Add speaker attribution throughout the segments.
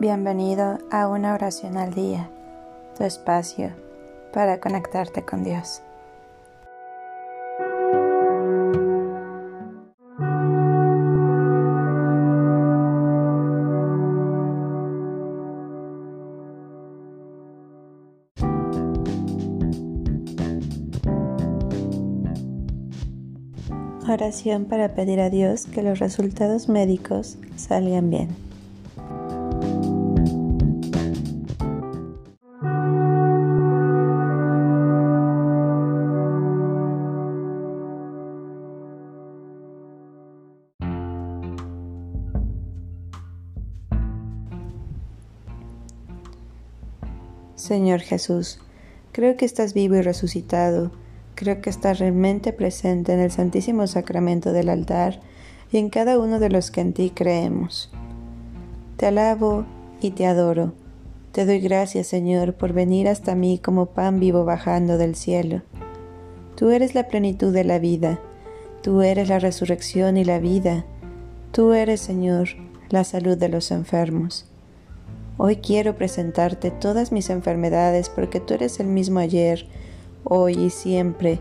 Speaker 1: Bienvenido a una oración al día, tu espacio para conectarte con Dios. Oración para pedir a Dios que los resultados médicos salgan bien. Señor Jesús, creo que estás vivo y resucitado, creo que estás realmente presente en el Santísimo Sacramento del altar y en cada uno de los que en ti creemos. Te alabo y te adoro. Te doy gracias, Señor, por venir hasta mí como pan vivo bajando del cielo. Tú eres la plenitud de la vida, tú eres la resurrección y la vida, tú eres, Señor, la salud de los enfermos. Hoy quiero presentarte todas mis enfermedades porque tú eres el mismo ayer, hoy y siempre,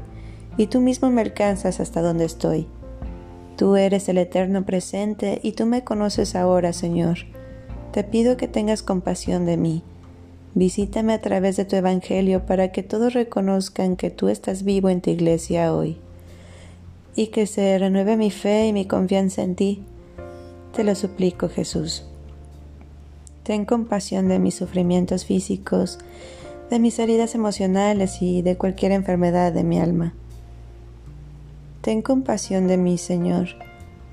Speaker 1: y tú mismo me alcanzas hasta donde estoy. Tú eres el eterno presente y tú me conoces ahora, Señor. Te pido que tengas compasión de mí. Visítame a través de tu Evangelio para que todos reconozcan que tú estás vivo en tu iglesia hoy y que se renueve mi fe y mi confianza en ti. Te lo suplico, Jesús. Ten compasión de mis sufrimientos físicos, de mis heridas emocionales y de cualquier enfermedad de mi alma. Ten compasión de mí, Señor.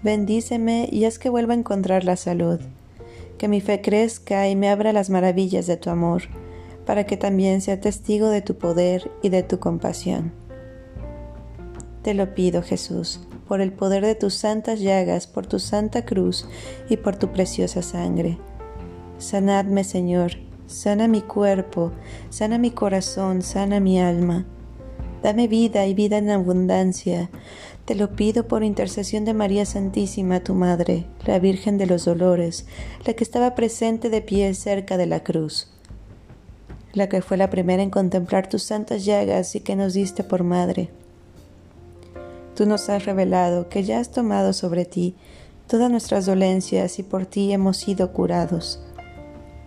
Speaker 1: Bendíceme y haz que vuelva a encontrar la salud. Que mi fe crezca y me abra las maravillas de tu amor, para que también sea testigo de tu poder y de tu compasión. Te lo pido, Jesús, por el poder de tus santas llagas, por tu santa cruz y por tu preciosa sangre Sanadme, Señor, sana mi cuerpo, sana mi corazón, sana mi alma. Dame vida y vida en abundancia. Te lo pido por intercesión de María Santísima, tu Madre, la Virgen de los Dolores, la que estaba presente de pie cerca de la cruz, la que fue la primera en contemplar tus santas llagas y que nos diste por Madre. Tú nos has revelado que ya has tomado sobre ti todas nuestras dolencias y por ti hemos sido curados.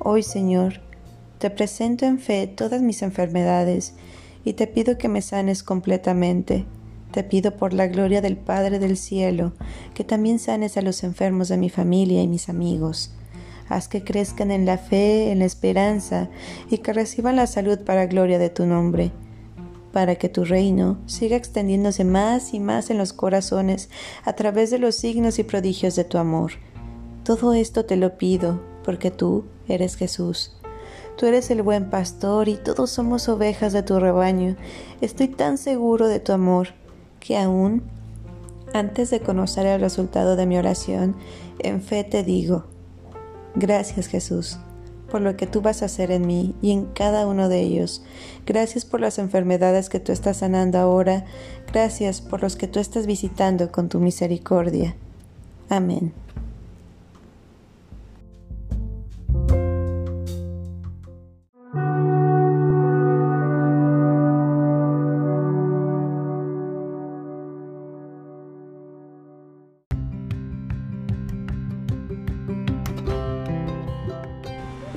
Speaker 1: Hoy, Señor, te presento en fe todas mis enfermedades y te pido que me sanes completamente. Te pido por la gloria del Padre del Cielo, que también sanes a los enfermos de mi familia y mis amigos. Haz que crezcan en la fe, en la esperanza, y que reciban la salud para gloria de tu nombre, para que tu reino siga extendiéndose más y más en los corazones a través de los signos y prodigios de tu amor. Todo esto te lo pido, porque tú eres Jesús. Tú eres el buen pastor y todos somos ovejas de tu rebaño. Estoy tan seguro de tu amor que aún antes de conocer el resultado de mi oración, en fe te digo, gracias Jesús por lo que tú vas a hacer en mí y en cada uno de ellos. Gracias por las enfermedades que tú estás sanando ahora. Gracias por los que tú estás visitando con tu misericordia. Amén.